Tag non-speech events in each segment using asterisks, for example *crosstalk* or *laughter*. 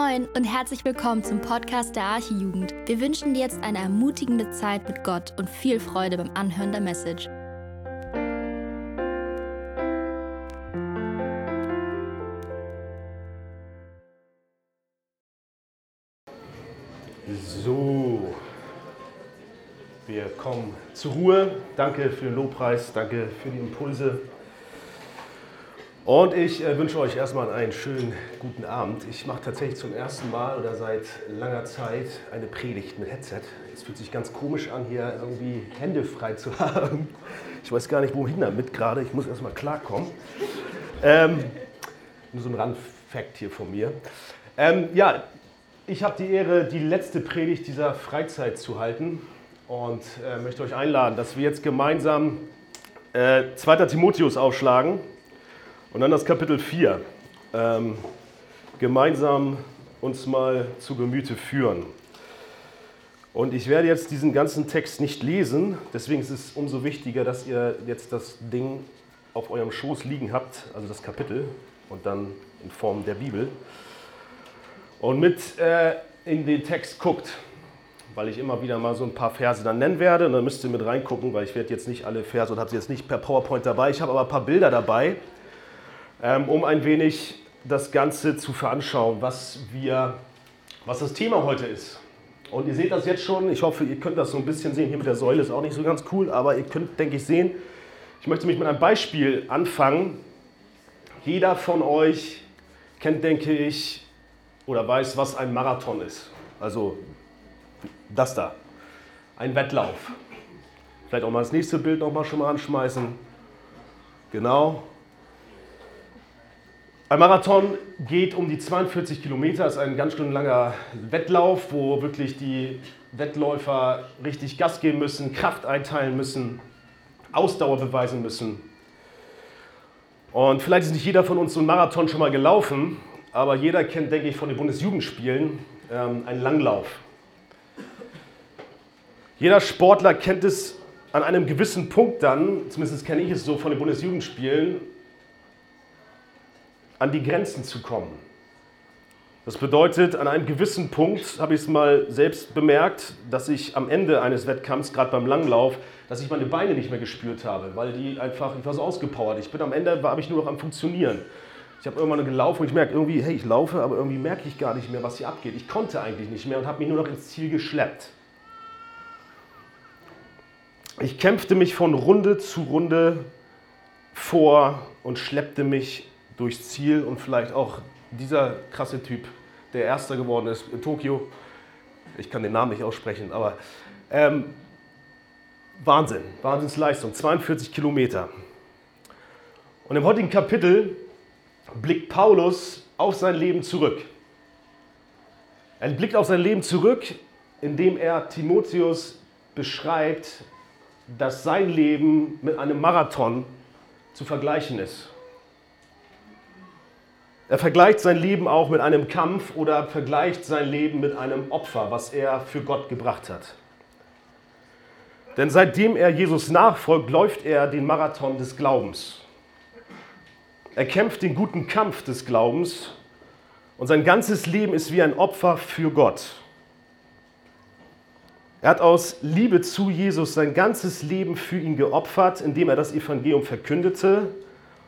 Moin und herzlich willkommen zum Podcast der Archijugend. Wir wünschen dir jetzt eine ermutigende Zeit mit Gott und viel Freude beim Anhören der Message. So, wir kommen zur Ruhe. Danke für den Lobpreis, danke für die Impulse. Und ich äh, wünsche euch erstmal einen schönen guten Abend. Ich mache tatsächlich zum ersten Mal oder seit langer Zeit eine Predigt mit Headset. Es fühlt sich ganz komisch an, hier irgendwie Hände frei zu *laughs* haben. Ich weiß gar nicht, wohin damit gerade. Ich muss erstmal klarkommen. Ähm, nur so ein Randfakt hier von mir. Ähm, ja, ich habe die Ehre, die letzte Predigt dieser Freizeit zu halten und äh, möchte euch einladen, dass wir jetzt gemeinsam äh, 2. Timotheus aufschlagen und dann das Kapitel 4 ähm, gemeinsam uns mal zu Gemüte führen. Und ich werde jetzt diesen ganzen Text nicht lesen, deswegen ist es umso wichtiger, dass ihr jetzt das Ding auf eurem Schoß liegen habt, also das Kapitel und dann in Form der Bibel. Und mit äh, in den Text guckt, weil ich immer wieder mal so ein paar Verse dann nennen werde. Und dann müsst ihr mit reingucken, weil ich werde jetzt nicht alle Verse und habe sie jetzt nicht per PowerPoint dabei. Ich habe aber ein paar Bilder dabei, um ein wenig das Ganze zu veranschauen, was, wir, was das Thema heute ist. Und ihr seht das jetzt schon, ich hoffe, ihr könnt das so ein bisschen sehen. Hier mit der Säule ist auch nicht so ganz cool, aber ihr könnt, denke ich, sehen. Ich möchte mich mit einem Beispiel anfangen. Jeder von euch kennt, denke ich, oder weiß, was ein Marathon ist. Also das da, ein Wettlauf. Vielleicht auch mal das nächste Bild noch mal schon mal anschmeißen. Genau, ein Marathon geht um die 42 Kilometer, ist ein ganz schön langer Wettlauf, wo wirklich die Wettläufer richtig Gas geben müssen, Kraft einteilen müssen, Ausdauer beweisen müssen. Und vielleicht ist nicht jeder von uns so einen Marathon schon mal gelaufen, aber jeder kennt, denke ich, von den Bundesjugendspielen ähm, einen Langlauf. Jeder Sportler kennt es an einem gewissen Punkt dann, zumindest kenne ich es so von den Bundesjugendspielen, an die Grenzen zu kommen. Das bedeutet, an einem gewissen Punkt habe ich es mal selbst bemerkt, dass ich am Ende eines Wettkampfs, gerade beim Langlauf, dass ich meine Beine nicht mehr gespürt habe, weil die einfach, ich war so ausgepowert. Ich bin am Ende, war ich nur noch am Funktionieren. Ich habe irgendwann gelaufen und ich merke irgendwie, hey, ich laufe, aber irgendwie merke ich gar nicht mehr, was hier abgeht. Ich konnte eigentlich nicht mehr und habe mich nur noch ins Ziel geschleppt. Ich kämpfte mich von Runde zu Runde vor und schleppte mich durchs Ziel und vielleicht auch dieser krasse Typ, der Erster geworden ist in Tokio. Ich kann den Namen nicht aussprechen, aber ähm, Wahnsinn, Wahnsinnsleistung, 42 Kilometer. Und im heutigen Kapitel blickt Paulus auf sein Leben zurück. Er blickt auf sein Leben zurück, indem er Timotheus beschreibt, dass sein Leben mit einem Marathon zu vergleichen ist. Er vergleicht sein Leben auch mit einem Kampf oder vergleicht sein Leben mit einem Opfer, was er für Gott gebracht hat. Denn seitdem er Jesus nachfolgt, läuft er den Marathon des Glaubens. Er kämpft den guten Kampf des Glaubens und sein ganzes Leben ist wie ein Opfer für Gott. Er hat aus Liebe zu Jesus sein ganzes Leben für ihn geopfert, indem er das Evangelium verkündete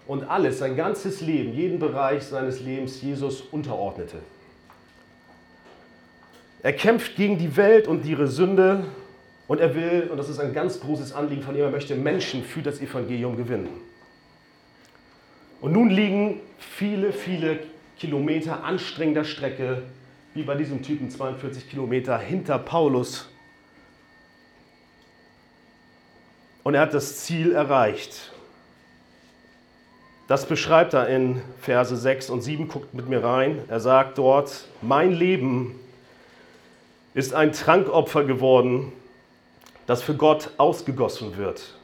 und alles, sein ganzes Leben, jeden Bereich seines Lebens Jesus unterordnete. Er kämpft gegen die Welt und ihre Sünde und er will, und das ist ein ganz großes Anliegen von ihm, er möchte Menschen für das Evangelium gewinnen. Und nun liegen viele, viele Kilometer anstrengender Strecke, wie bei diesem Typen 42 Kilometer hinter Paulus. Und er hat das Ziel erreicht. Das beschreibt er in Verse 6 und 7. Guckt mit mir rein. Er sagt dort, mein Leben ist ein Trankopfer geworden, das für Gott ausgegossen wird.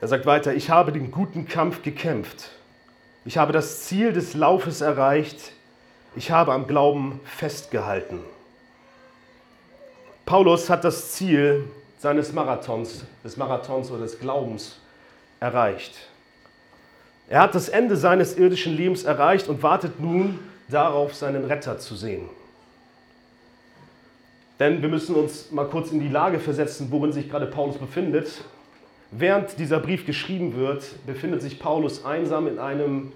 Er sagt weiter, ich habe den guten Kampf gekämpft. Ich habe das Ziel des Laufes erreicht. Ich habe am Glauben festgehalten. Paulus hat das Ziel seines Marathons, des Marathons oder des Glaubens erreicht. Er hat das Ende seines irdischen Lebens erreicht und wartet nun darauf, seinen Retter zu sehen. Denn wir müssen uns mal kurz in die Lage versetzen, worin sich gerade Paulus befindet. Während dieser Brief geschrieben wird, befindet sich Paulus einsam in einem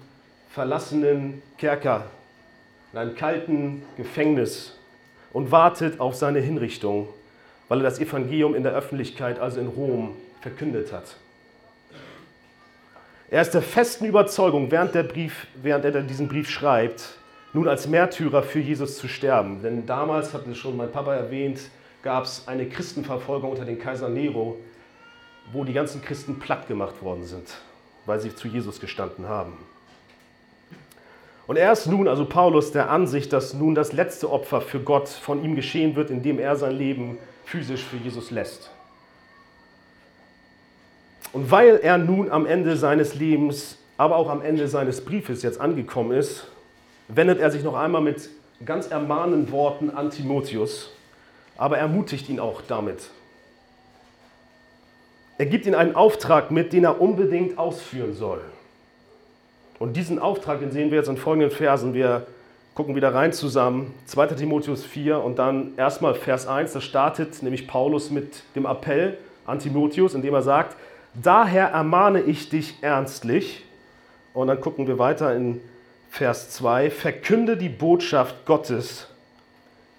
verlassenen Kerker, in einem kalten Gefängnis und wartet auf seine Hinrichtung, weil er das Evangelium in der Öffentlichkeit, also in Rom, verkündet hat. Er ist der festen Überzeugung, während, der Brief, während er diesen Brief schreibt, nun als Märtyrer für Jesus zu sterben. Denn damals, hat es schon mein Papa erwähnt, gab es eine Christenverfolgung unter dem Kaiser Nero, wo die ganzen Christen platt gemacht worden sind, weil sie zu Jesus gestanden haben. Und er ist nun, also Paulus, der Ansicht, dass nun das letzte Opfer für Gott von ihm geschehen wird, indem er sein Leben physisch für Jesus lässt. Und weil er nun am Ende seines Lebens, aber auch am Ende seines Briefes jetzt angekommen ist, wendet er sich noch einmal mit ganz ermahnenden Worten an Timotheus, aber ermutigt ihn auch damit. Er gibt ihm einen Auftrag mit, den er unbedingt ausführen soll. Und diesen Auftrag, den sehen wir jetzt in folgenden Versen. Wir gucken wieder rein zusammen. 2. Timotheus 4 und dann erstmal Vers 1. Da startet nämlich Paulus mit dem Appell an Timotheus, indem er sagt, daher ermahne ich dich ernstlich. Und dann gucken wir weiter in Vers 2. Verkünde die Botschaft Gottes.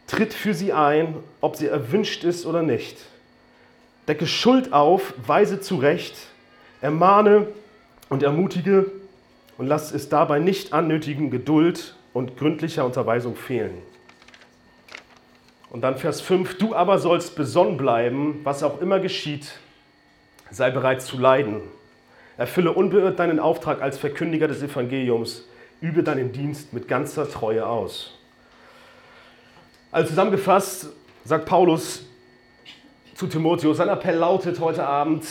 Tritt für sie ein, ob sie erwünscht ist oder nicht Decke Schuld auf, weise zurecht, ermahne und ermutige und lass es dabei nicht an nötigen Geduld und gründlicher Unterweisung fehlen. Und dann Vers 5, du aber sollst besonnen bleiben, was auch immer geschieht, sei bereit zu leiden. Erfülle unbeirrt deinen Auftrag als Verkündiger des Evangeliums, übe deinen Dienst mit ganzer Treue aus. Also zusammengefasst sagt Paulus, zu Timotheus. Sein Appell lautet heute Abend,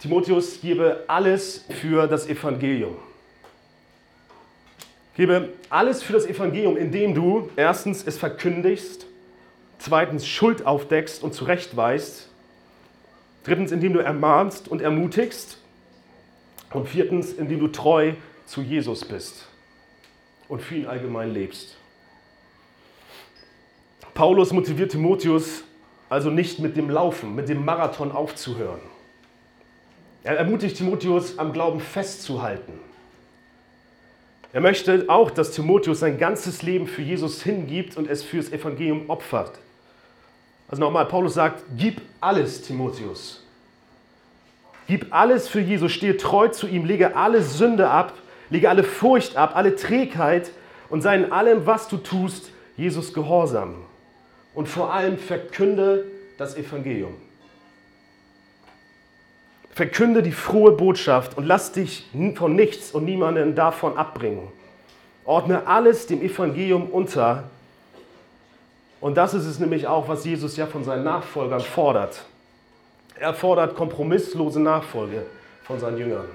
Timotheus, gebe alles für das Evangelium. Gebe alles für das Evangelium, indem du erstens es verkündigst, zweitens Schuld aufdeckst und zurechtweist, drittens indem du ermahnst und ermutigst und viertens indem du treu zu Jesus bist und für ihn allgemein lebst. Paulus motiviert Timotheus also nicht mit dem Laufen, mit dem Marathon aufzuhören. Er ermutigt Timotheus, am Glauben festzuhalten. Er möchte auch, dass Timotheus sein ganzes Leben für Jesus hingibt und es fürs Evangelium opfert. Also nochmal, Paulus sagt, gib alles, Timotheus. Gib alles für Jesus, stehe treu zu ihm, lege alle Sünde ab, lege alle Furcht ab, alle Trägheit und sei in allem, was du tust, Jesus gehorsam und vor allem verkünde das Evangelium. Verkünde die frohe Botschaft und lass dich von nichts und niemanden davon abbringen. Ordne alles dem Evangelium unter. Und das ist es nämlich auch, was Jesus ja von seinen Nachfolgern fordert. Er fordert kompromisslose Nachfolge von seinen Jüngern.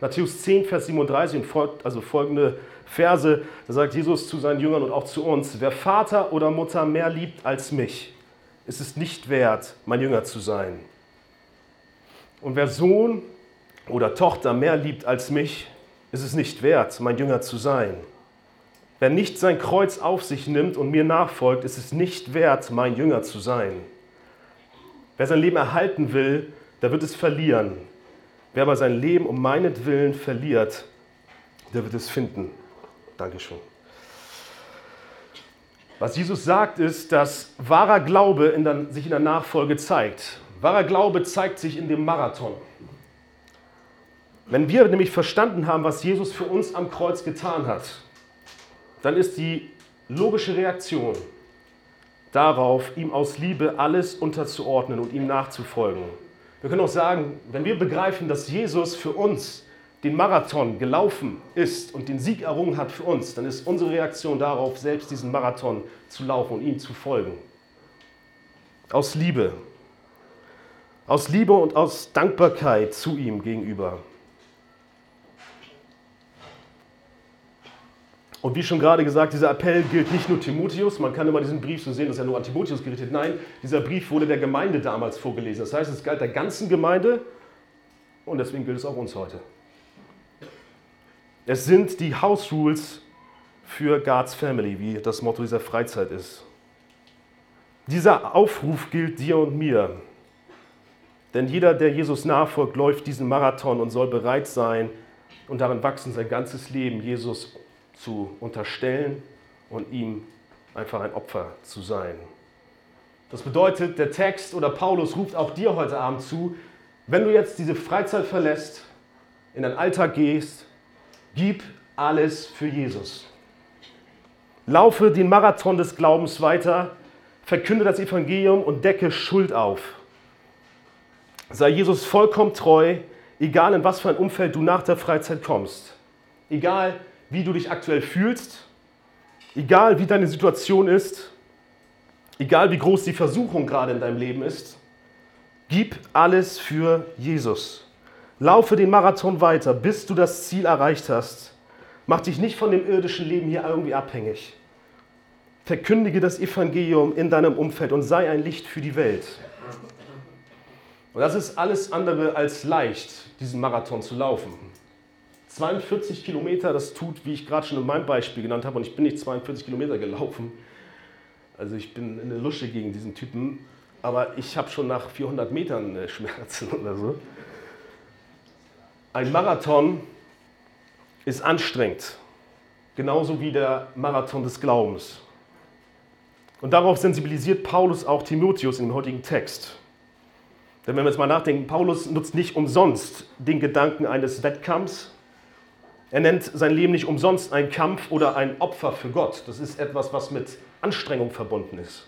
Matthäus 10, Vers 37 und folgt, also folgende Verse, da sagt Jesus zu seinen Jüngern und auch zu uns, wer Vater oder Mutter mehr liebt als mich, ist es nicht wert, mein Jünger zu sein. Und wer Sohn oder Tochter mehr liebt als mich, ist es nicht wert, mein Jünger zu sein. Wer nicht sein Kreuz auf sich nimmt und mir nachfolgt, ist es nicht wert, mein Jünger zu sein. Wer sein Leben erhalten will, der wird es verlieren. Wer aber sein Leben um meinetwillen verliert, der wird es finden. Dankeschön. Was Jesus sagt, ist, dass wahrer Glaube in der, sich in der Nachfolge zeigt. Wahrer Glaube zeigt sich in dem Marathon. Wenn wir nämlich verstanden haben, was Jesus für uns am Kreuz getan hat, dann ist die logische Reaktion darauf, ihm aus Liebe alles unterzuordnen und ihm nachzufolgen. Wir können auch sagen, wenn wir begreifen, dass Jesus für uns den Marathon gelaufen ist und den Sieg errungen hat für uns, dann ist unsere Reaktion darauf, selbst diesen Marathon zu laufen und ihm zu folgen. Aus Liebe. Aus Liebe und aus Dankbarkeit zu ihm gegenüber. Und wie schon gerade gesagt, dieser Appell gilt nicht nur Timotheus. Man kann immer diesen Brief so sehen, dass er nur an Timotheus gerichtet. Nein, dieser Brief wurde der Gemeinde damals vorgelesen. Das heißt, es galt der ganzen Gemeinde und deswegen gilt es auch uns heute. Es sind die House Rules für God's Family, wie das Motto dieser Freizeit ist. Dieser Aufruf gilt dir und mir. Denn jeder, der Jesus nachfolgt, läuft diesen Marathon und soll bereit sein und darin wachsen, sein ganzes Leben Jesus zu unterstellen und ihm einfach ein Opfer zu sein. Das bedeutet, der Text oder Paulus ruft auch dir heute Abend zu, wenn du jetzt diese Freizeit verlässt, in deinen Alltag gehst, gib alles für Jesus. Laufe den Marathon des Glaubens weiter, verkünde das Evangelium und decke Schuld auf. Sei Jesus vollkommen treu, egal in was für ein Umfeld du nach der Freizeit kommst. Egal wie du dich aktuell fühlst, egal wie deine Situation ist, egal wie groß die Versuchung gerade in deinem Leben ist, gib alles für Jesus. Laufe den Marathon weiter, bis du das Ziel erreicht hast. Mach dich nicht von dem irdischen Leben hier irgendwie abhängig. Verkündige das Evangelium in deinem Umfeld und sei ein Licht für die Welt. Und das ist alles andere als leicht, diesen Marathon zu laufen. 42 Kilometer, das tut, wie ich gerade schon in meinem Beispiel genannt habe, und ich bin nicht 42 Kilometer gelaufen. Also ich bin in der Lusche gegen diesen Typen, aber ich habe schon nach 400 Metern äh, Schmerzen *laughs* oder so. Ein Marathon ist anstrengend, genauso wie der Marathon des Glaubens. Und darauf sensibilisiert Paulus auch Timotheus in dem heutigen Text. Denn wenn wir jetzt mal nachdenken, Paulus nutzt nicht umsonst den Gedanken eines Wettkampfs. Er nennt sein Leben nicht umsonst ein Kampf oder ein Opfer für Gott. Das ist etwas, was mit Anstrengung verbunden ist.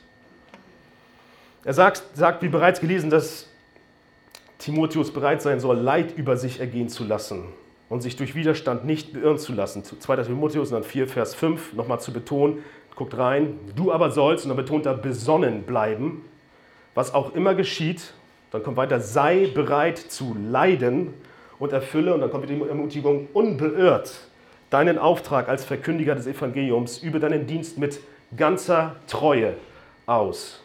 Er sagt, sagt wie bereits gelesen, dass Timotheus bereit sein soll, Leid über sich ergehen zu lassen und sich durch Widerstand nicht beirren zu lassen. 2. Timotheus 4, Vers 5 nochmal zu betonen, guckt rein, du aber sollst, und dann betont er, besonnen bleiben, was auch immer geschieht, dann kommt weiter, sei bereit zu leiden und erfülle, und dann kommt die Ermutigung, unbeirrt deinen Auftrag als Verkündiger des Evangeliums, über deinen Dienst mit ganzer Treue aus.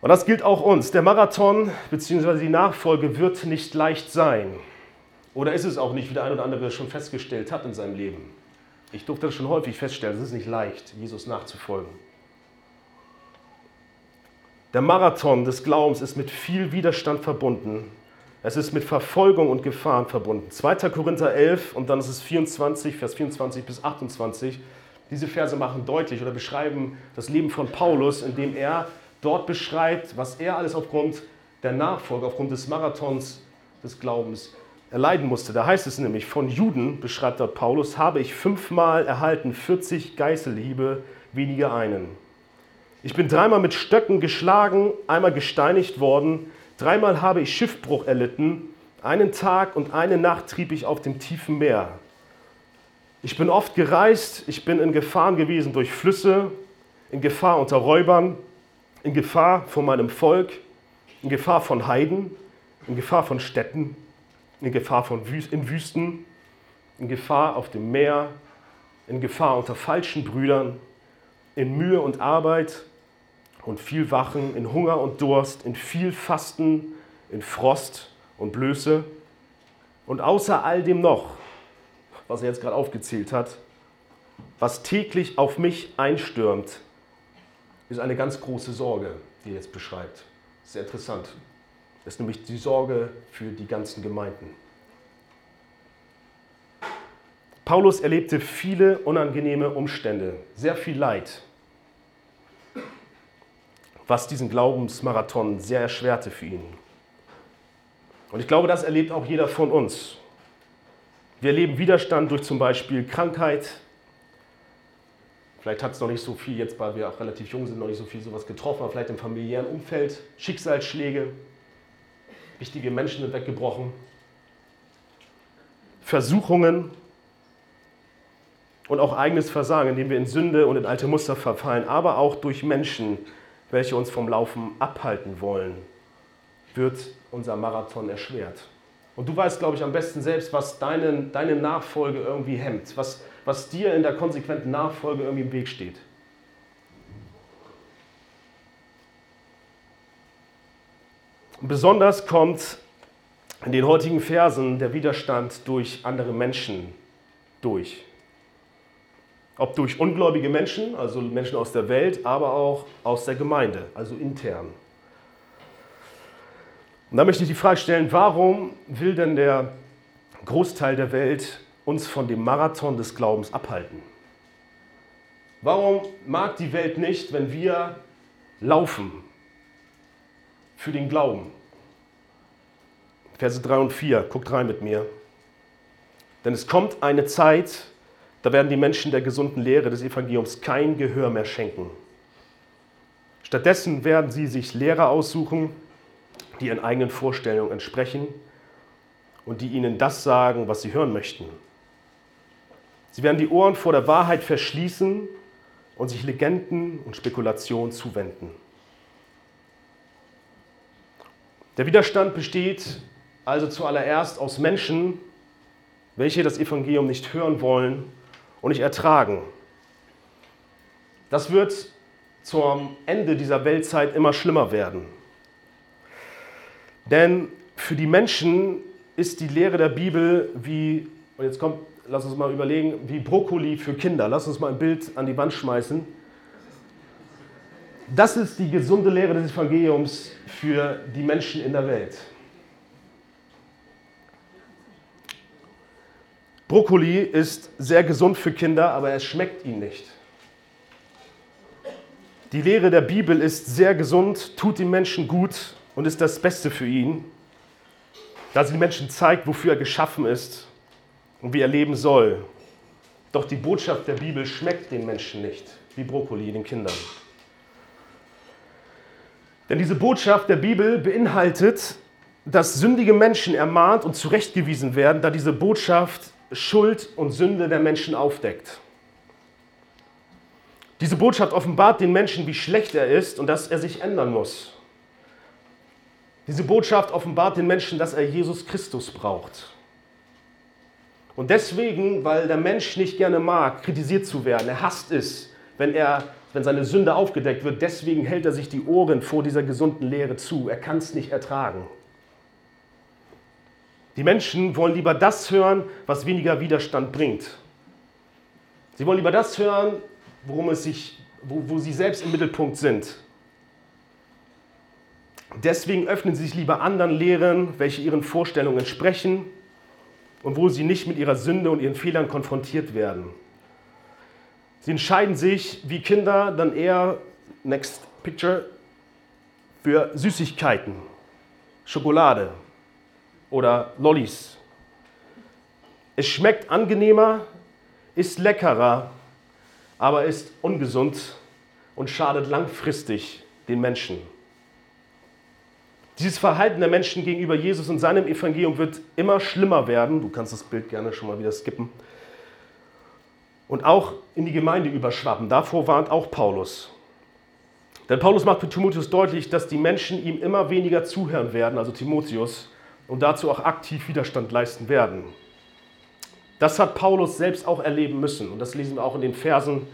Und das gilt auch uns. Der Marathon bzw. die Nachfolge wird nicht leicht sein. Oder ist es auch nicht, wie der ein oder andere schon festgestellt hat in seinem Leben. Ich durfte das schon häufig feststellen, es ist nicht leicht, Jesus nachzufolgen. Der Marathon des Glaubens ist mit viel Widerstand verbunden. Es ist mit Verfolgung und Gefahren verbunden. 2. Korinther 11 und dann ist es 24, Vers 24 bis 28. Diese Verse machen deutlich oder beschreiben das Leben von Paulus, indem er dort beschreibt, was er alles aufgrund der Nachfolge, aufgrund des Marathons des Glaubens erleiden musste. Da heißt es nämlich, von Juden, beschreibt dort Paulus, habe ich fünfmal erhalten 40 Geißelhiebe, weniger einen. Ich bin dreimal mit Stöcken geschlagen, einmal gesteinigt worden, dreimal habe ich Schiffbruch erlitten, einen Tag und eine Nacht trieb ich auf dem tiefen Meer. Ich bin oft gereist, ich bin in Gefahren gewesen durch Flüsse, in Gefahr unter Räubern, in Gefahr von meinem Volk, in Gefahr von Heiden, in Gefahr von Städten, in Gefahr von Wüsten, in Wüsten, in Gefahr auf dem Meer, in Gefahr unter falschen Brüdern, in Mühe und Arbeit, und viel Wachen, in Hunger und Durst, in viel Fasten, in Frost und Blöße. Und außer all dem noch, was er jetzt gerade aufgezählt hat, was täglich auf mich einstürmt, ist eine ganz große Sorge, die er jetzt beschreibt. Sehr interessant. Das ist nämlich die Sorge für die ganzen Gemeinden. Paulus erlebte viele unangenehme Umstände, sehr viel Leid was diesen Glaubensmarathon sehr erschwerte für ihn. Und ich glaube, das erlebt auch jeder von uns. Wir erleben Widerstand durch zum Beispiel Krankheit. Vielleicht hat es noch nicht so viel, jetzt weil wir auch relativ jung sind, noch nicht so viel sowas getroffen, aber vielleicht im familiären Umfeld, Schicksalsschläge, wichtige Menschen sind weggebrochen, Versuchungen und auch eigenes Versagen, indem wir in Sünde und in alte Muster verfallen, aber auch durch Menschen, welche uns vom Laufen abhalten wollen, wird unser Marathon erschwert. Und du weißt, glaube ich, am besten selbst, was deine, deine Nachfolge irgendwie hemmt, was, was dir in der konsequenten Nachfolge irgendwie im Weg steht. Besonders kommt in den heutigen Versen der Widerstand durch andere Menschen durch. Ob durch ungläubige Menschen, also Menschen aus der Welt, aber auch aus der Gemeinde, also intern. Und da möchte ich die Frage stellen, warum will denn der Großteil der Welt uns von dem Marathon des Glaubens abhalten? Warum mag die Welt nicht, wenn wir laufen für den Glauben? Verse 3 und 4, guckt rein mit mir. Denn es kommt eine Zeit, da werden die Menschen der gesunden Lehre des Evangeliums kein Gehör mehr schenken. Stattdessen werden sie sich Lehrer aussuchen, die ihren eigenen Vorstellungen entsprechen und die ihnen das sagen, was sie hören möchten. Sie werden die Ohren vor der Wahrheit verschließen und sich Legenden und Spekulationen zuwenden. Der Widerstand besteht also zuallererst aus Menschen, welche das Evangelium nicht hören wollen und nicht ertragen. Das wird zum Ende dieser Weltzeit immer schlimmer werden. Denn für die Menschen ist die Lehre der Bibel wie, und jetzt kommt, lass uns mal überlegen, wie Brokkoli für Kinder. Lass uns mal ein Bild an die Wand schmeißen. Das ist die gesunde Lehre des Evangeliums für die Menschen in der Welt. Brokkoli ist sehr gesund für Kinder, aber es schmeckt ihnen nicht. Die Lehre der Bibel ist sehr gesund, tut den Menschen gut und ist das Beste für ihn, da sie den Menschen zeigt, wofür er geschaffen ist und wie er leben soll. Doch die Botschaft der Bibel schmeckt den Menschen nicht, wie Brokkoli den Kindern. Denn diese Botschaft der Bibel beinhaltet, dass sündige Menschen ermahnt und zurechtgewiesen werden, da diese Botschaft Schuld und Sünde der Menschen aufdeckt. Diese Botschaft offenbart den Menschen, wie schlecht er ist und dass er sich ändern muss. Diese Botschaft offenbart den Menschen, dass er Jesus Christus braucht. Und deswegen, weil der Mensch nicht gerne mag, kritisiert zu werden, er hasst es, wenn, er, wenn seine Sünde aufgedeckt wird, deswegen hält er sich die Ohren vor dieser gesunden Lehre zu. Er kann es nicht ertragen. Die Menschen wollen lieber das hören, was weniger Widerstand bringt. Sie wollen lieber das hören, worum es sich, wo, wo sie selbst im Mittelpunkt sind. Deswegen öffnen sie sich lieber anderen Lehren, welche ihren Vorstellungen entsprechen und wo sie nicht mit ihrer Sünde und ihren Fehlern konfrontiert werden. Sie entscheiden sich wie Kinder dann eher, next picture, für Süßigkeiten, Schokolade, oder Lollis. Es schmeckt angenehmer, ist leckerer, aber ist ungesund und schadet langfristig den Menschen. Dieses Verhalten der Menschen gegenüber Jesus und seinem Evangelium wird immer schlimmer werden. Du kannst das Bild gerne schon mal wieder skippen. Und auch in die Gemeinde überschwappen. Davor warnt auch Paulus. Denn Paulus macht für Timotheus deutlich, dass die Menschen ihm immer weniger zuhören werden, also Timotheus, und dazu auch aktiv Widerstand leisten werden. Das hat Paulus selbst auch erleben müssen und das lesen wir auch in den Versen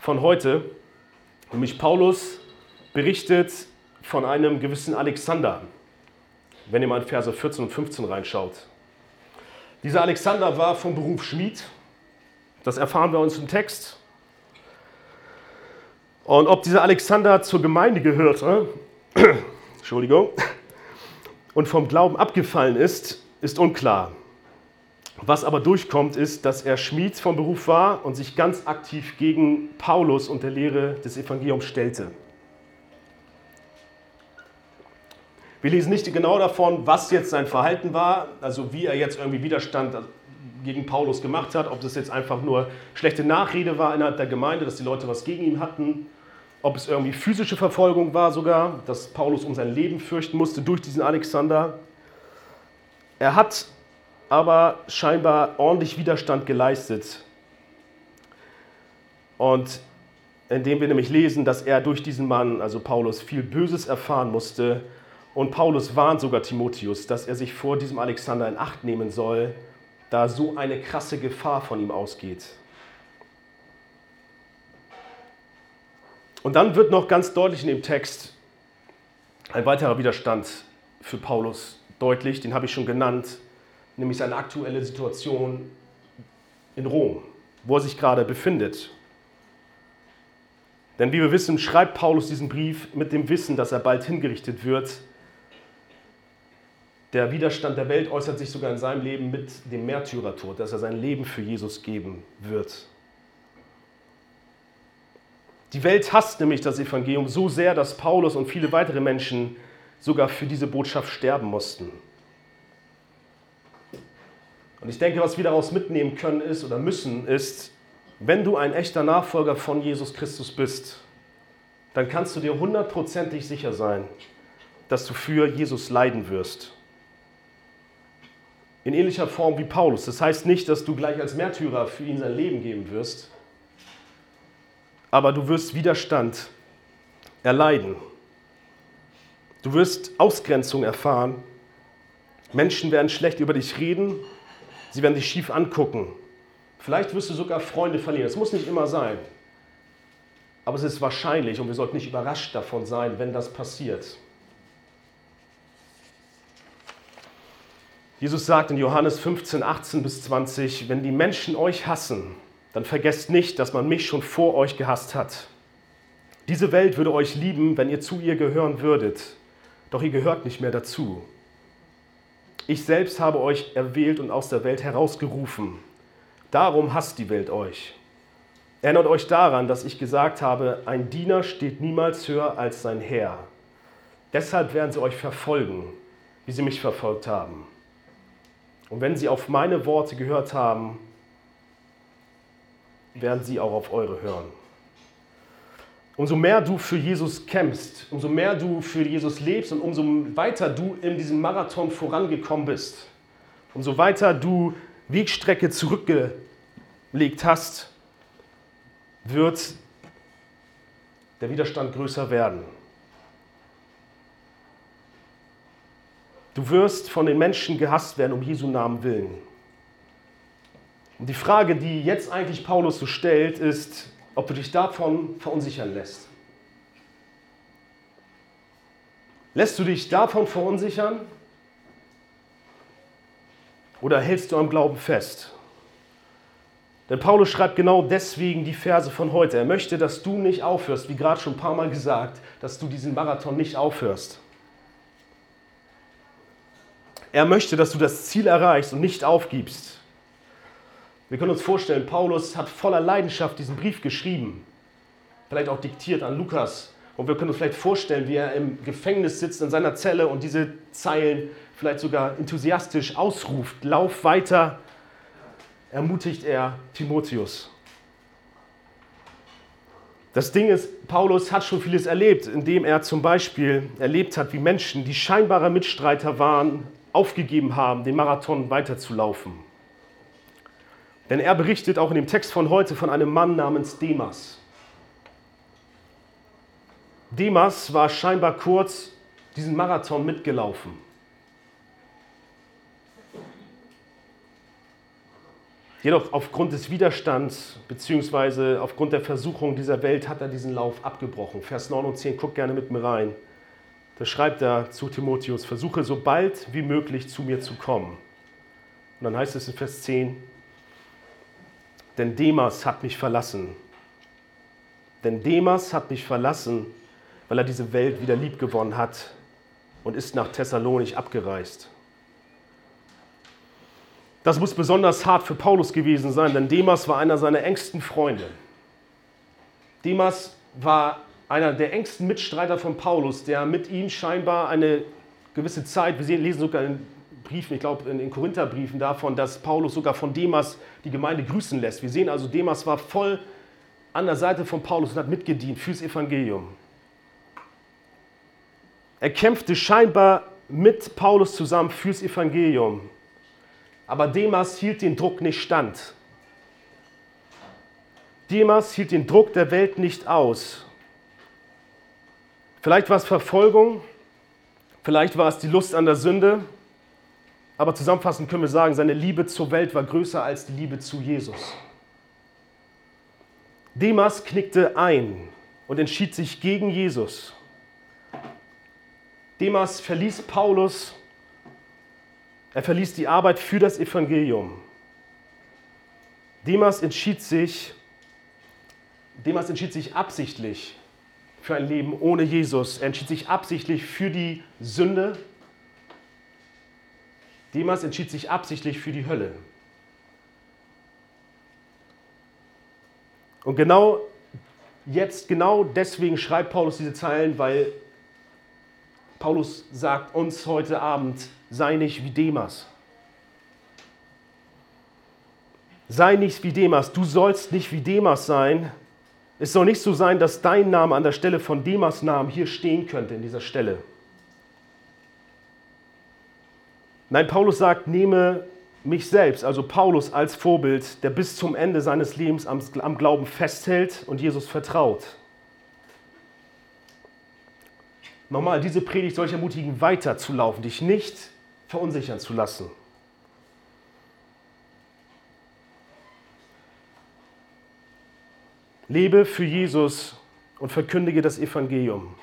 von heute. Nämlich Paulus berichtet von einem gewissen Alexander, wenn ihr mal in Verse 14 und 15 reinschaut. Dieser Alexander war vom Beruf Schmied, das erfahren wir uns im Text. Und ob dieser Alexander zur Gemeinde gehörte, *coughs* Entschuldigung, und vom Glauben abgefallen ist, ist unklar. Was aber durchkommt, ist, dass er Schmied vom Beruf war und sich ganz aktiv gegen Paulus und der Lehre des Evangeliums stellte. Wir lesen nicht genau davon, was jetzt sein Verhalten war, also wie er jetzt irgendwie Widerstand gegen Paulus gemacht hat, ob das jetzt einfach nur schlechte Nachrede war innerhalb der Gemeinde, dass die Leute was gegen ihn hatten, ob es irgendwie physische Verfolgung war sogar, dass Paulus um sein Leben fürchten musste durch diesen Alexander. Er hat aber scheinbar ordentlich Widerstand geleistet. Und indem wir nämlich lesen, dass er durch diesen Mann, also Paulus, viel Böses erfahren musste. Und Paulus warnt sogar Timotheus, dass er sich vor diesem Alexander in Acht nehmen soll, da so eine krasse Gefahr von ihm ausgeht. Und dann wird noch ganz deutlich in dem Text ein weiterer Widerstand für Paulus deutlich, den habe ich schon genannt, nämlich seine aktuelle Situation in Rom, wo er sich gerade befindet. Denn wie wir wissen, schreibt Paulus diesen Brief mit dem Wissen, dass er bald hingerichtet wird. Der Widerstand der Welt äußert sich sogar in seinem Leben mit dem Märtyrertod, dass er sein Leben für Jesus geben wird. Die Welt hasst nämlich das Evangelium so sehr, dass Paulus und viele weitere Menschen sogar für diese Botschaft sterben mussten. Und ich denke, was wir daraus mitnehmen können ist oder müssen, ist, wenn du ein echter Nachfolger von Jesus Christus bist, dann kannst du dir hundertprozentig sicher sein, dass du für Jesus leiden wirst. In ähnlicher Form wie Paulus. Das heißt nicht, dass du gleich als Märtyrer für ihn sein Leben geben wirst, aber du wirst Widerstand erleiden. Du wirst Ausgrenzung erfahren. Menschen werden schlecht über dich reden, sie werden dich schief angucken. Vielleicht wirst du sogar Freunde verlieren. Das muss nicht immer sein. Aber es ist wahrscheinlich und wir sollten nicht überrascht davon sein, wenn das passiert. Jesus sagt in Johannes 15, 18 bis 20, wenn die Menschen euch hassen, dann vergesst nicht, dass man mich schon vor euch gehasst hat. Diese Welt würde euch lieben, wenn ihr zu ihr gehören würdet, doch ihr gehört nicht mehr dazu. Ich selbst habe euch erwählt und aus der Welt herausgerufen. Darum hasst die Welt euch. Erinnert euch daran, dass ich gesagt habe, ein Diener steht niemals höher als sein Herr. Deshalb werden sie euch verfolgen, wie sie mich verfolgt haben. Und wenn sie auf meine Worte gehört haben, werden sie auch auf eure hören. Umso mehr du für Jesus kämpfst, umso mehr du für Jesus lebst und umso weiter du in diesem Marathon vorangekommen bist, umso weiter du Wegstrecke zurückgelegt hast, wird der Widerstand größer werden. Du wirst von den Menschen gehasst werden um Jesu Namen willen. Und die Frage, die jetzt eigentlich Paulus so stellt, ist, ob du dich davon verunsichern lässt. Lässt du dich davon verunsichern oder hältst du am Glauben fest? Denn Paulus schreibt genau deswegen die Verse von heute. Er möchte, dass du nicht aufhörst, wie gerade schon ein paar Mal gesagt, dass du diesen Marathon nicht aufhörst. Er möchte, dass du das Ziel erreichst und nicht aufgibst. Wir können uns vorstellen, Paulus hat voller Leidenschaft diesen Brief geschrieben, vielleicht auch diktiert an Lukas. Und wir können uns vielleicht vorstellen, wie er im Gefängnis sitzt in seiner Zelle und diese Zeilen vielleicht sogar enthusiastisch ausruft, lauf weiter, ermutigt er Timotheus. Das Ding ist, Paulus hat schon vieles erlebt, indem er zum Beispiel erlebt hat, wie Menschen, die scheinbare Mitstreiter waren, aufgegeben haben, den Marathon weiterzulaufen. Denn er berichtet auch in dem Text von heute von einem Mann namens Demas. Demas war scheinbar kurz diesen Marathon mitgelaufen. Jedoch aufgrund des Widerstands bzw. aufgrund der Versuchung dieser Welt hat er diesen Lauf abgebrochen. Vers 9 und 10, guck gerne mit mir rein. Da schreibt er zu Timotheus, versuche so bald wie möglich zu mir zu kommen. Und dann heißt es in Vers 10, denn Demas hat mich verlassen. Denn Demas hat mich verlassen, weil er diese Welt wieder lieb gewonnen hat und ist nach Thessalonich abgereist. Das muss besonders hart für Paulus gewesen sein, denn Demas war einer seiner engsten Freunde. Demas war einer der engsten Mitstreiter von Paulus, der mit ihm scheinbar eine gewisse Zeit, wir lesen sogar in Briefen, ich glaube in den Korintherbriefen davon, dass Paulus sogar von Demas die Gemeinde grüßen lässt. Wir sehen also, Demas war voll an der Seite von Paulus und hat mitgedient fürs Evangelium. Er kämpfte scheinbar mit Paulus zusammen fürs Evangelium. Aber Demas hielt den Druck nicht stand. Demas hielt den Druck der Welt nicht aus. Vielleicht war es Verfolgung, vielleicht war es die Lust an der Sünde, aber zusammenfassend können wir sagen, seine Liebe zur Welt war größer als die Liebe zu Jesus. Demas knickte ein und entschied sich gegen Jesus. Demas verließ Paulus er verließ die Arbeit für das Evangelium. Demas entschied sich, Demas entschied sich absichtlich für ein Leben ohne Jesus. Er entschied sich absichtlich für die Sünde. Demas entschied sich absichtlich für die Hölle. Und genau jetzt, genau deswegen schreibt Paulus diese Zeilen, weil Paulus sagt uns heute Abend, sei nicht wie Demas. Sei nicht wie Demas, du sollst nicht wie Demas sein. Es soll nicht so sein, dass dein Name an der Stelle von Demas Namen hier stehen könnte, in dieser Stelle. Nein, Paulus sagt, nehme mich selbst, also Paulus als Vorbild, der bis zum Ende seines Lebens am, am Glauben festhält und Jesus vertraut. Nochmal, diese Predigt soll ich ermutigen, weiterzulaufen, dich nicht verunsichern zu lassen. Lebe für Jesus und verkündige das Evangelium.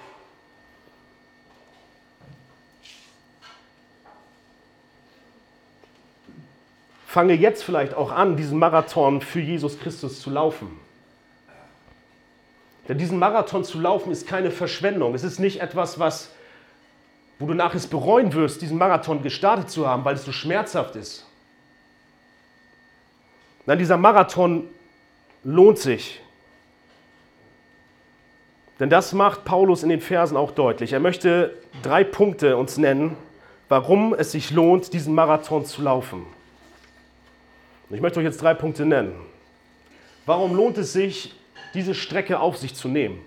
Fange jetzt vielleicht auch an, diesen Marathon für Jesus Christus zu laufen. Denn diesen Marathon zu laufen ist keine Verschwendung. Es ist nicht etwas, was, wo du nachher bereuen wirst, diesen Marathon gestartet zu haben, weil es so schmerzhaft ist. Nein, dieser Marathon lohnt sich. Denn das macht Paulus in den Versen auch deutlich. Er möchte drei Punkte uns nennen, warum es sich lohnt, diesen Marathon zu laufen. Und ich möchte euch jetzt drei Punkte nennen. Warum lohnt es sich, diese Strecke auf sich zu nehmen?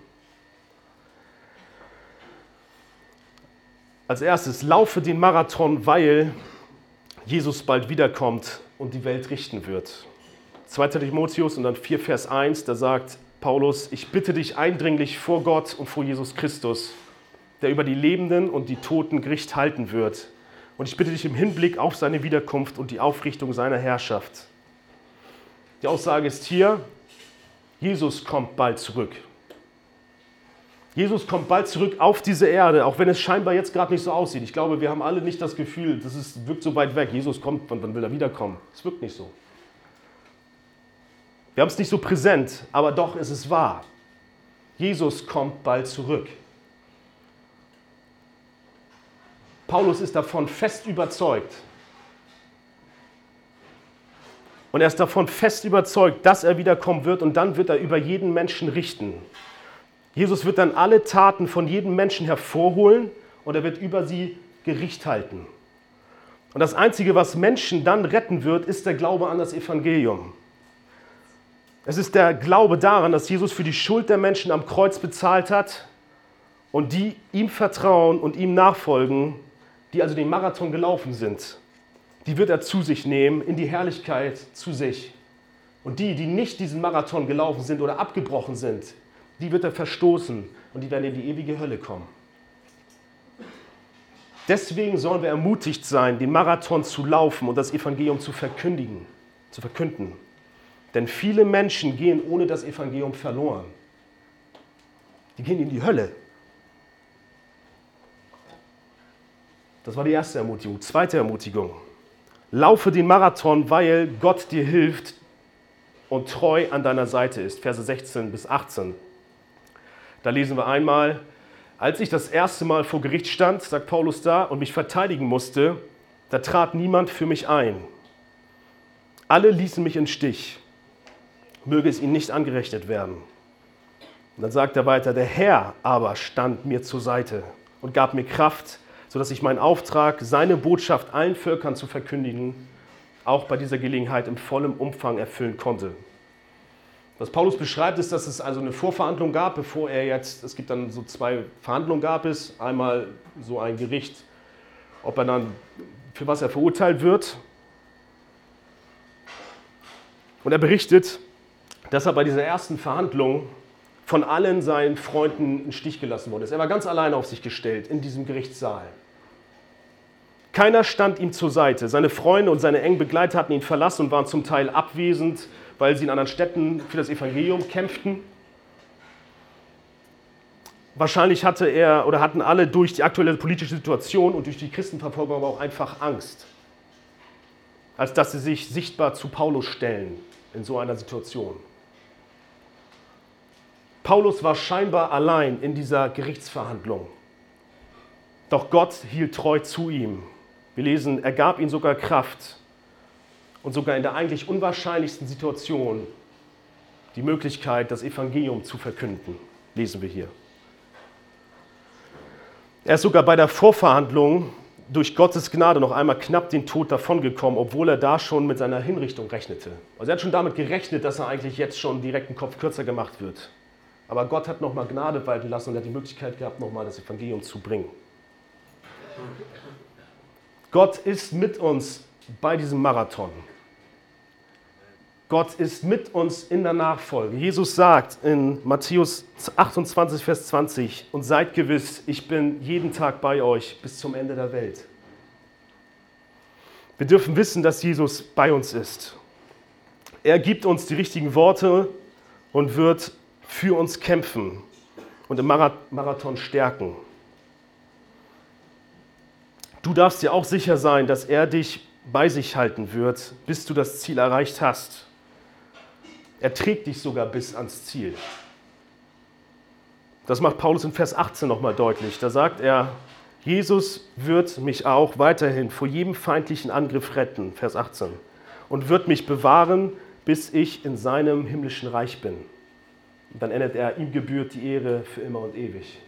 Als erstes, laufe den Marathon, weil Jesus bald wiederkommt und die Welt richten wird. 2. Timotheus und dann 4 Vers 1, da sagt Paulus, ich bitte dich eindringlich vor Gott und vor Jesus Christus, der über die Lebenden und die Toten Gericht halten wird. Und ich bitte dich im Hinblick auf seine Wiederkunft und die Aufrichtung seiner Herrschaft. Die Aussage ist hier, Jesus kommt bald zurück. Jesus kommt bald zurück auf diese Erde, auch wenn es scheinbar jetzt gerade nicht so aussieht. Ich glaube, wir haben alle nicht das Gefühl, das ist, wirkt so weit weg. Jesus kommt, wann, wann will er wiederkommen? Es wirkt nicht so. Wir haben es nicht so präsent, aber doch ist es wahr. Jesus kommt bald zurück. Paulus ist davon fest überzeugt. Und er ist davon fest überzeugt, dass er wiederkommen wird und dann wird er über jeden Menschen richten. Jesus wird dann alle Taten von jedem Menschen hervorholen und er wird über sie Gericht halten. Und das Einzige, was Menschen dann retten wird, ist der Glaube an das Evangelium. Es ist der Glaube daran, dass Jesus für die Schuld der Menschen am Kreuz bezahlt hat und die ihm vertrauen und ihm nachfolgen, die also den Marathon gelaufen sind, die wird er zu sich nehmen, in die Herrlichkeit zu sich. Und die, die nicht diesen Marathon gelaufen sind oder abgebrochen sind, die wird er verstoßen und die werden in die ewige Hölle kommen. Deswegen sollen wir ermutigt sein, den Marathon zu laufen und das Evangelium zu verkündigen, zu verkünden. Denn viele Menschen gehen ohne das Evangelium verloren. Die gehen in die Hölle. Das war die erste Ermutigung. Zweite Ermutigung. Laufe den Marathon, weil Gott dir hilft und treu an deiner Seite ist. Verse 16 bis 18. Da lesen wir einmal, als ich das erste Mal vor Gericht stand, sagt Paulus da, und mich verteidigen musste, da trat niemand für mich ein. Alle ließen mich im Stich möge es ihnen nicht angerechnet werden. Und dann sagt er weiter, der Herr aber stand mir zur Seite und gab mir Kraft, sodass ich meinen Auftrag, seine Botschaft allen Völkern zu verkündigen, auch bei dieser Gelegenheit im vollen Umfang erfüllen konnte. Was Paulus beschreibt, ist, dass es also eine Vorverhandlung gab, bevor er jetzt, es gibt dann so zwei Verhandlungen gab es, einmal so ein Gericht, ob er dann, für was er verurteilt wird. Und er berichtet, dass er bei dieser ersten Verhandlung von allen seinen Freunden im Stich gelassen worden ist. Er war ganz allein auf sich gestellt in diesem Gerichtssaal. Keiner stand ihm zur Seite. Seine Freunde und seine engen Begleiter hatten ihn verlassen und waren zum Teil abwesend, weil sie in anderen Städten für das Evangelium kämpften. Wahrscheinlich hatte er oder hatten alle durch die aktuelle politische Situation und durch die Christenverfolgung aber auch einfach Angst, als dass sie sich sichtbar zu Paulus stellen in so einer Situation. Paulus war scheinbar allein in dieser Gerichtsverhandlung. Doch Gott hielt treu zu ihm. Wir lesen, er gab ihm sogar Kraft und sogar in der eigentlich unwahrscheinlichsten Situation die Möglichkeit, das Evangelium zu verkünden, lesen wir hier. Er ist sogar bei der Vorverhandlung durch Gottes Gnade noch einmal knapp den Tod davongekommen, obwohl er da schon mit seiner Hinrichtung rechnete. Also er hat schon damit gerechnet, dass er eigentlich jetzt schon direkt einen Kopf kürzer gemacht wird. Aber Gott hat nochmal Gnade walten lassen und er hat die Möglichkeit gehabt, nochmal das Evangelium zu bringen. Gott ist mit uns bei diesem Marathon. Gott ist mit uns in der Nachfolge. Jesus sagt in Matthäus 28, Vers 20, und seid gewiss, ich bin jeden Tag bei euch bis zum Ende der Welt. Wir dürfen wissen, dass Jesus bei uns ist. Er gibt uns die richtigen Worte und wird für uns kämpfen und im Marathon stärken. Du darfst dir auch sicher sein, dass er dich bei sich halten wird, bis du das Ziel erreicht hast. Er trägt dich sogar bis ans Ziel. Das macht Paulus in Vers 18 nochmal deutlich. Da sagt er, Jesus wird mich auch weiterhin vor jedem feindlichen Angriff retten, Vers 18, und wird mich bewahren, bis ich in seinem himmlischen Reich bin. Und dann endet er, ihm gebührt die Ehre für immer und ewig.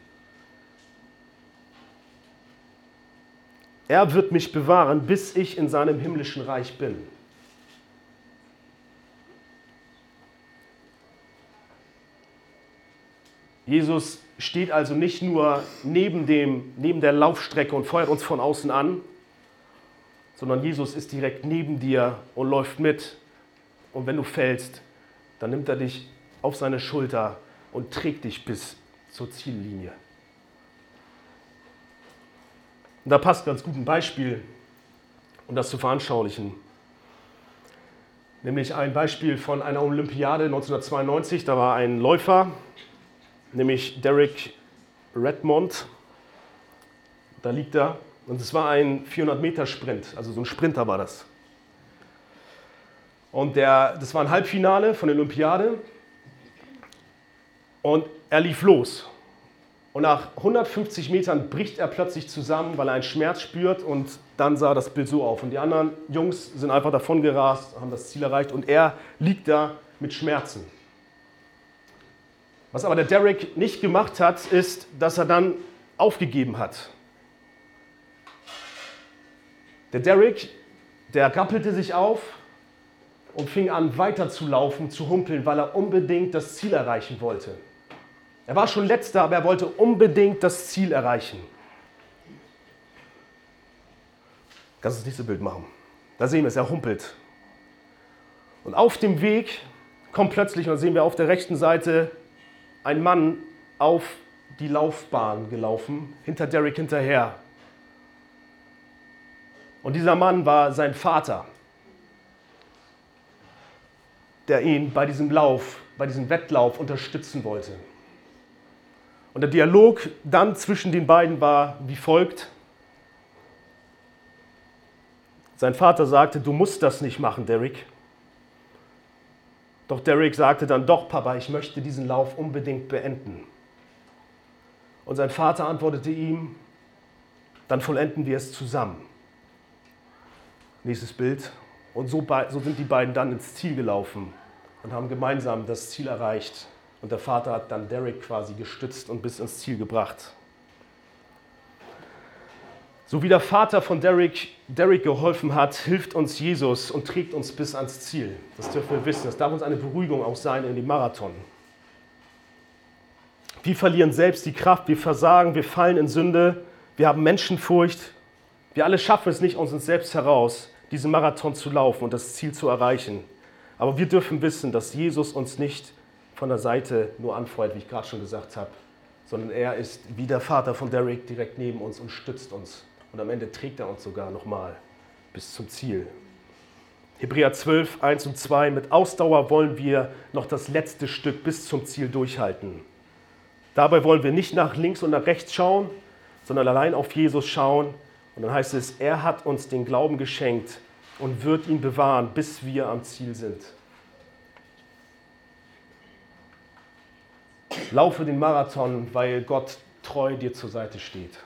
Er wird mich bewahren, bis ich in seinem himmlischen Reich bin. Jesus steht also nicht nur neben, dem, neben der Laufstrecke und feuert uns von außen an, sondern Jesus ist direkt neben dir und läuft mit. Und wenn du fällst, dann nimmt er dich auf seine Schulter und trägt dich bis zur Ziellinie. Und da passt ganz gut ein Beispiel, um das zu veranschaulichen. Nämlich ein Beispiel von einer Olympiade 1992. Da war ein Läufer, nämlich Derek Redmond. Da liegt er. Und es war ein 400-Meter-Sprint, also so ein Sprinter war das. Und der, das war ein Halbfinale von der Olympiade. Und er lief los. Und nach 150 Metern bricht er plötzlich zusammen, weil er einen Schmerz spürt. Und dann sah das Bild so auf. Und die anderen Jungs sind einfach davon gerast, haben das Ziel erreicht. Und er liegt da mit Schmerzen. Was aber der Derek nicht gemacht hat, ist, dass er dann aufgegeben hat. Der Derek, der rappelte sich auf und fing an weiter zu laufen, zu humpeln, weil er unbedingt das Ziel erreichen wollte. Er war schon letzter, aber er wollte unbedingt das Ziel erreichen. Kannst du das nächste Bild machen? Da sehen wir es, er humpelt. Und auf dem Weg kommt plötzlich, und da sehen wir auf der rechten Seite ein Mann auf die Laufbahn gelaufen, hinter Derek hinterher. Und dieser Mann war sein Vater, der ihn bei diesem Lauf, bei diesem Wettlauf unterstützen wollte. Und der Dialog dann zwischen den beiden war wie folgt. Sein Vater sagte, du musst das nicht machen, Derek. Doch Derek sagte dann, doch Papa, ich möchte diesen Lauf unbedingt beenden. Und sein Vater antwortete ihm, dann vollenden wir es zusammen. Nächstes Bild. Und so, so sind die beiden dann ins Ziel gelaufen und haben gemeinsam das Ziel erreicht. Und der Vater hat dann Derek quasi gestützt und bis ins Ziel gebracht. So wie der Vater von Derek, Derek geholfen hat, hilft uns Jesus und trägt uns bis ans Ziel. Das dürfen wir wissen. Das darf uns eine Beruhigung auch sein in dem Marathon. Wir verlieren selbst die Kraft, wir versagen, wir fallen in Sünde, wir haben Menschenfurcht. Wir alle schaffen es nicht aus uns selbst heraus, diesen Marathon zu laufen und das Ziel zu erreichen. Aber wir dürfen wissen, dass Jesus uns nicht von der Seite nur anfreut, wie ich gerade schon gesagt habe, sondern er ist wie der Vater von Derek direkt neben uns und stützt uns. Und am Ende trägt er uns sogar nochmal bis zum Ziel. Hebräer 12, 1 und 2. Mit Ausdauer wollen wir noch das letzte Stück bis zum Ziel durchhalten. Dabei wollen wir nicht nach links und nach rechts schauen, sondern allein auf Jesus schauen. Und dann heißt es, er hat uns den Glauben geschenkt und wird ihn bewahren, bis wir am Ziel sind. Laufe den Marathon, weil Gott treu dir zur Seite steht.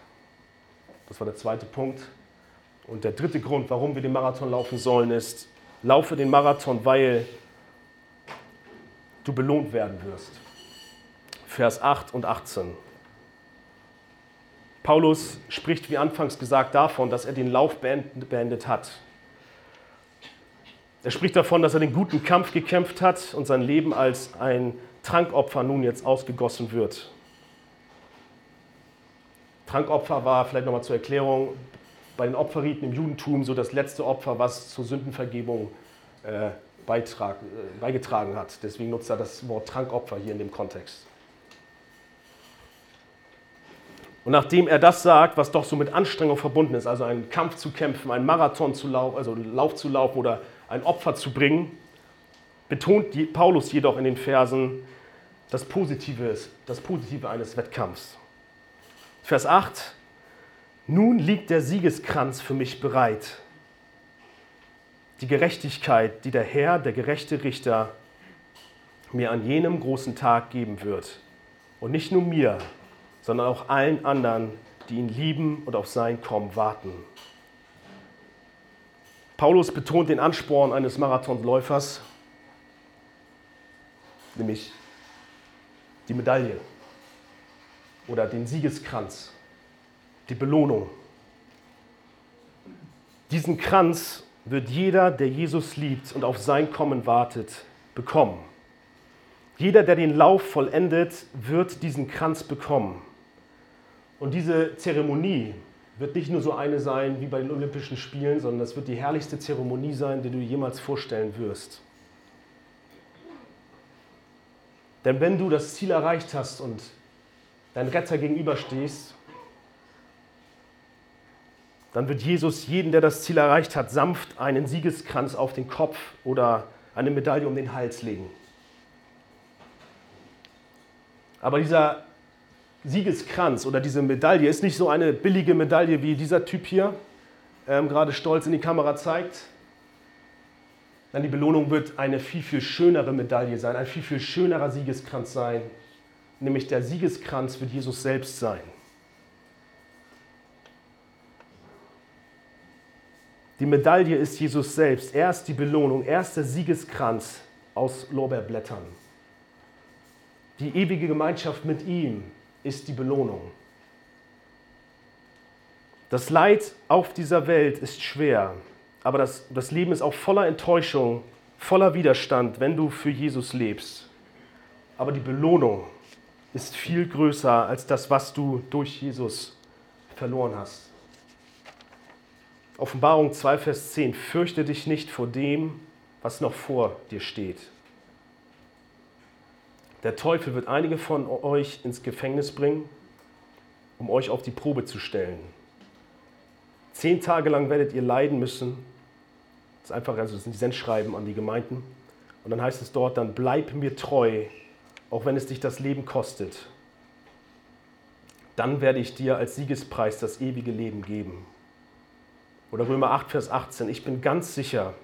Das war der zweite Punkt. Und der dritte Grund, warum wir den Marathon laufen sollen, ist, laufe den Marathon, weil du belohnt werden wirst. Vers 8 und 18. Paulus spricht, wie anfangs gesagt, davon, dass er den Lauf beendet hat. Er spricht davon, dass er den guten Kampf gekämpft hat und sein Leben als ein Trankopfer nun jetzt ausgegossen wird. Trankopfer war, vielleicht nochmal zur Erklärung, bei den Opferriten im Judentum so das letzte Opfer, was zur Sündenvergebung äh, beitrag, äh, beigetragen hat. Deswegen nutzt er das Wort Trankopfer hier in dem Kontext. Und nachdem er das sagt, was doch so mit Anstrengung verbunden ist, also einen Kampf zu kämpfen, einen Marathon zu laufen, also Lauf zu laufen oder ein Opfer zu bringen, betont Paulus jedoch in den Versen das Positive, das Positive eines Wettkampfs. Vers 8, nun liegt der Siegeskranz für mich bereit. Die Gerechtigkeit, die der Herr, der gerechte Richter, mir an jenem großen Tag geben wird. Und nicht nur mir, sondern auch allen anderen, die ihn lieben und auf sein Kommen warten. Paulus betont den Ansporn eines Marathonläufers, nämlich die Medaille oder den Siegeskranz, die Belohnung. Diesen Kranz wird jeder, der Jesus liebt und auf sein Kommen wartet, bekommen. Jeder, der den Lauf vollendet, wird diesen Kranz bekommen. Und diese Zeremonie wird nicht nur so eine sein wie bei den Olympischen Spielen, sondern das wird die herrlichste Zeremonie sein, die du jemals vorstellen wirst. Denn wenn du das Ziel erreicht hast und dein Retter gegenüberstehst, dann wird Jesus jeden, der das Ziel erreicht hat, sanft einen Siegeskranz auf den Kopf oder eine Medaille um den Hals legen. Aber dieser Siegeskranz oder diese Medaille ist nicht so eine billige Medaille, wie dieser Typ hier ähm, gerade stolz in die Kamera zeigt. Nein, die Belohnung wird eine viel, viel schönere Medaille sein, ein viel, viel schönerer Siegeskranz sein. Nämlich der Siegeskranz wird Jesus selbst sein. Die Medaille ist Jesus selbst. Er ist die Belohnung. Er ist der Siegeskranz aus Lorbeerblättern. Die ewige Gemeinschaft mit ihm ist die Belohnung. Das Leid auf dieser Welt ist schwer, aber das, das Leben ist auch voller Enttäuschung, voller Widerstand, wenn du für Jesus lebst. Aber die Belohnung ist viel größer als das, was du durch Jesus verloren hast. Offenbarung 2, Vers 10. Fürchte dich nicht vor dem, was noch vor dir steht. Der Teufel wird einige von euch ins Gefängnis bringen, um euch auf die Probe zu stellen. Zehn Tage lang werdet ihr leiden müssen. Das ist einfach, also das sind die Sendschreiben an die Gemeinden. Und dann heißt es dort, dann bleib mir treu, auch wenn es dich das Leben kostet. Dann werde ich dir als Siegespreis das ewige Leben geben. Oder Römer 8, Vers 18. Ich bin ganz sicher,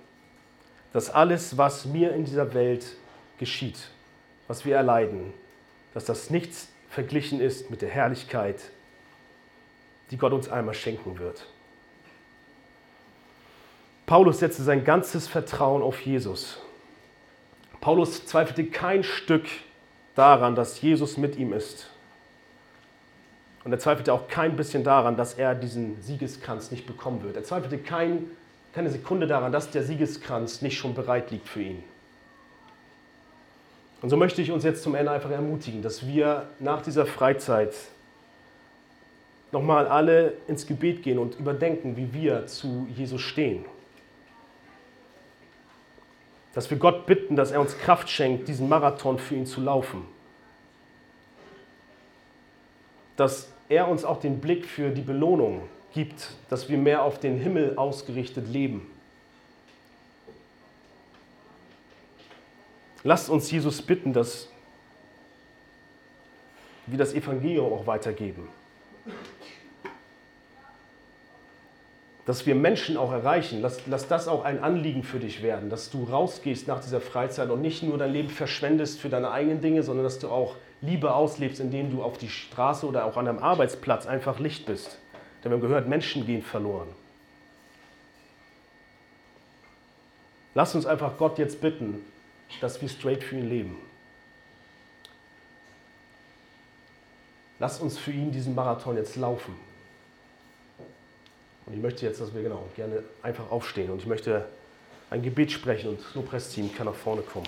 dass alles, was mir in dieser Welt geschieht, was wir erleiden, dass das nichts verglichen ist mit der Herrlichkeit, die Gott uns einmal schenken wird. Paulus setzte sein ganzes Vertrauen auf Jesus. Paulus zweifelte kein Stück daran, dass Jesus mit ihm ist. Und er zweifelte auch kein bisschen daran, dass er diesen Siegeskranz nicht bekommen wird. Er zweifelte kein, keine Sekunde daran, dass der Siegeskranz nicht schon bereit liegt für ihn. Und so möchte ich uns jetzt zum Ende einfach ermutigen, dass wir nach dieser Freizeit nochmal alle ins Gebet gehen und überdenken, wie wir zu Jesus stehen. Dass wir Gott bitten, dass er uns Kraft schenkt, diesen Marathon für ihn zu laufen. Dass er uns auch den Blick für die Belohnung gibt, dass wir mehr auf den Himmel ausgerichtet leben. Lasst uns Jesus bitten, dass wir das Evangelium auch weitergeben. Dass wir Menschen auch erreichen. Lass, lass das auch ein Anliegen für dich werden, dass du rausgehst nach dieser Freizeit und nicht nur dein Leben verschwendest für deine eigenen Dinge, sondern dass du auch Liebe auslebst, indem du auf die Straße oder auch an einem Arbeitsplatz einfach Licht bist. Denn wir haben gehört, Menschen gehen verloren. Lass uns einfach Gott jetzt bitten, dass wir straight für ihn leben. Lass uns für ihn diesen Marathon jetzt laufen. Und ich möchte jetzt, dass wir genau gerne einfach aufstehen. Und ich möchte ein Gebet sprechen und das Lobpreisteam kann nach vorne kommen.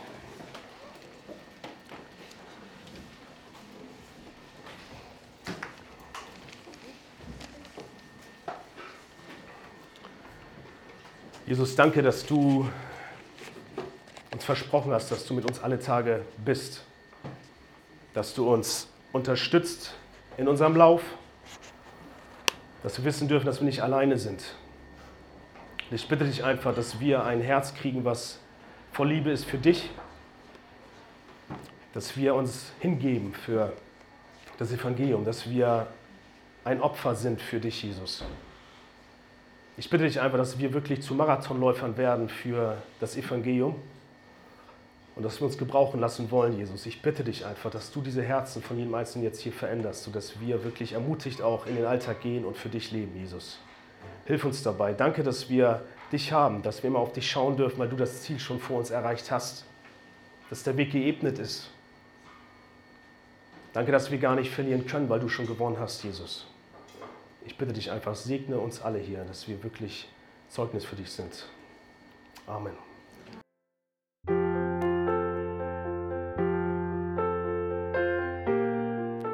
Jesus, danke, dass du uns versprochen hast, dass du mit uns alle Tage bist, dass du uns unterstützt in unserem Lauf, dass wir wissen dürfen, dass wir nicht alleine sind. Und ich bitte dich einfach, dass wir ein Herz kriegen, was voll Liebe ist für dich, dass wir uns hingeben für das Evangelium, dass wir ein Opfer sind für dich, Jesus. Ich bitte dich einfach, dass wir wirklich zu Marathonläufern werden für das Evangelium und dass wir uns gebrauchen lassen wollen, Jesus. Ich bitte dich einfach, dass du diese Herzen von jedem Einzelnen jetzt hier veränderst, sodass wir wirklich ermutigt auch in den Alltag gehen und für dich leben, Jesus. Hilf uns dabei. Danke, dass wir dich haben, dass wir immer auf dich schauen dürfen, weil du das Ziel schon vor uns erreicht hast, dass der Weg geebnet ist. Danke, dass wir gar nicht verlieren können, weil du schon gewonnen hast, Jesus. Ich bitte dich einfach, segne uns alle hier, dass wir wirklich Zeugnis für dich sind. Amen.